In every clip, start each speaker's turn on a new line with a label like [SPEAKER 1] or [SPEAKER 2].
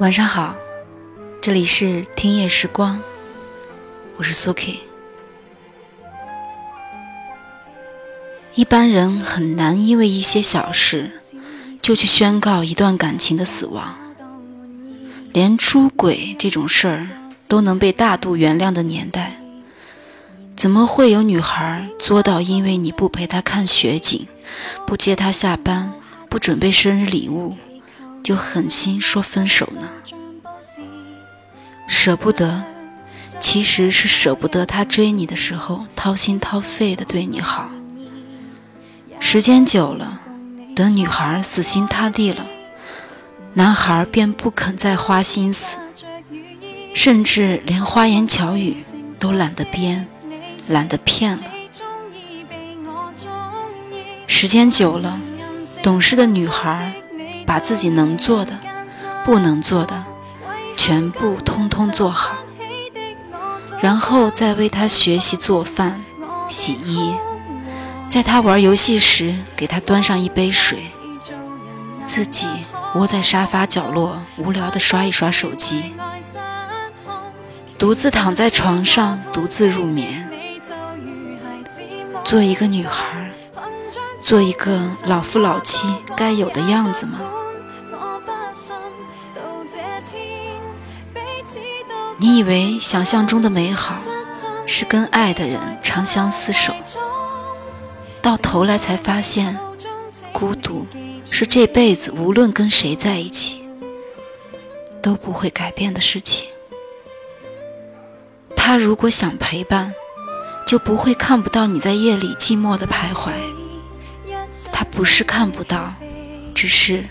[SPEAKER 1] 晚上好，这里是听夜时光，我是苏 K。一般人很难因为一些小事就去宣告一段感情的死亡，连出轨这种事儿都能被大度原谅的年代，怎么会有女孩作到因为你不陪她看雪景，不接她下班，不准备生日礼物？就狠心说分手呢？舍不得，其实是舍不得他追你的时候掏心掏肺的对你好。时间久了，等女孩死心塌地了，男孩便不肯再花心思，甚至连花言巧语都懒得编，懒得骗了。时间久了，懂事的女孩。把自己能做的、不能做的，全部通通做好，然后再为他学习做饭、洗衣，在他玩游戏时给他端上一杯水，自己窝在沙发角落无聊地刷一刷手机，独自躺在床上独自入眠，做一个女孩，做一个老夫老妻该有的样子吗？你以为想象中的美好是跟爱的人长相厮守，到头来才发现，孤独是这辈子无论跟谁在一起都不会改变的事情。他如果想陪伴，就不会看不到你在夜里寂寞的徘徊。他不是看不到，只是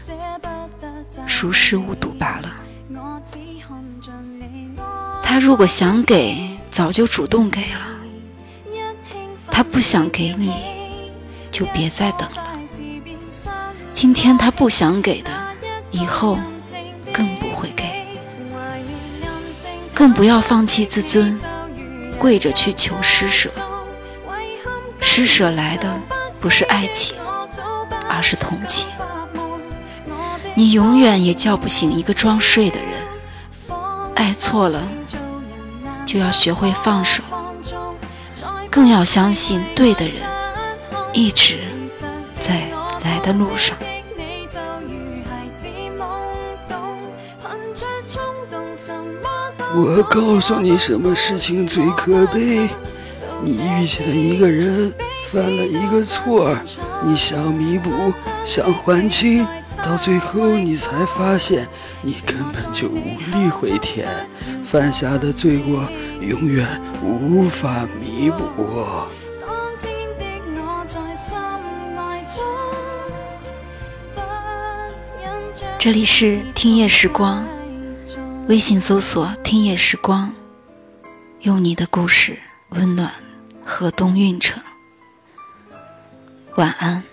[SPEAKER 1] 熟视无睹罢了。如果想给，早就主动给了；他不想给你，就别再等了。今天他不想给的，以后更不会给。更不要放弃自尊，跪着去求施舍。施舍来的不是爱情，而是同情。你永远也叫不醒一个装睡的人。爱错了。就要学会放手，更要相信对的人一直在来的路上。
[SPEAKER 2] 我告诉你，什么事情最可悲？你遇见了一个人，犯了一个错，你想弥补，想还清。到最后，你才发现你根本就无力回天，犯下的罪过永远无法弥补。
[SPEAKER 1] 这里是听夜时光，微信搜索“听夜时光”，用你的故事温暖河东运城。晚安。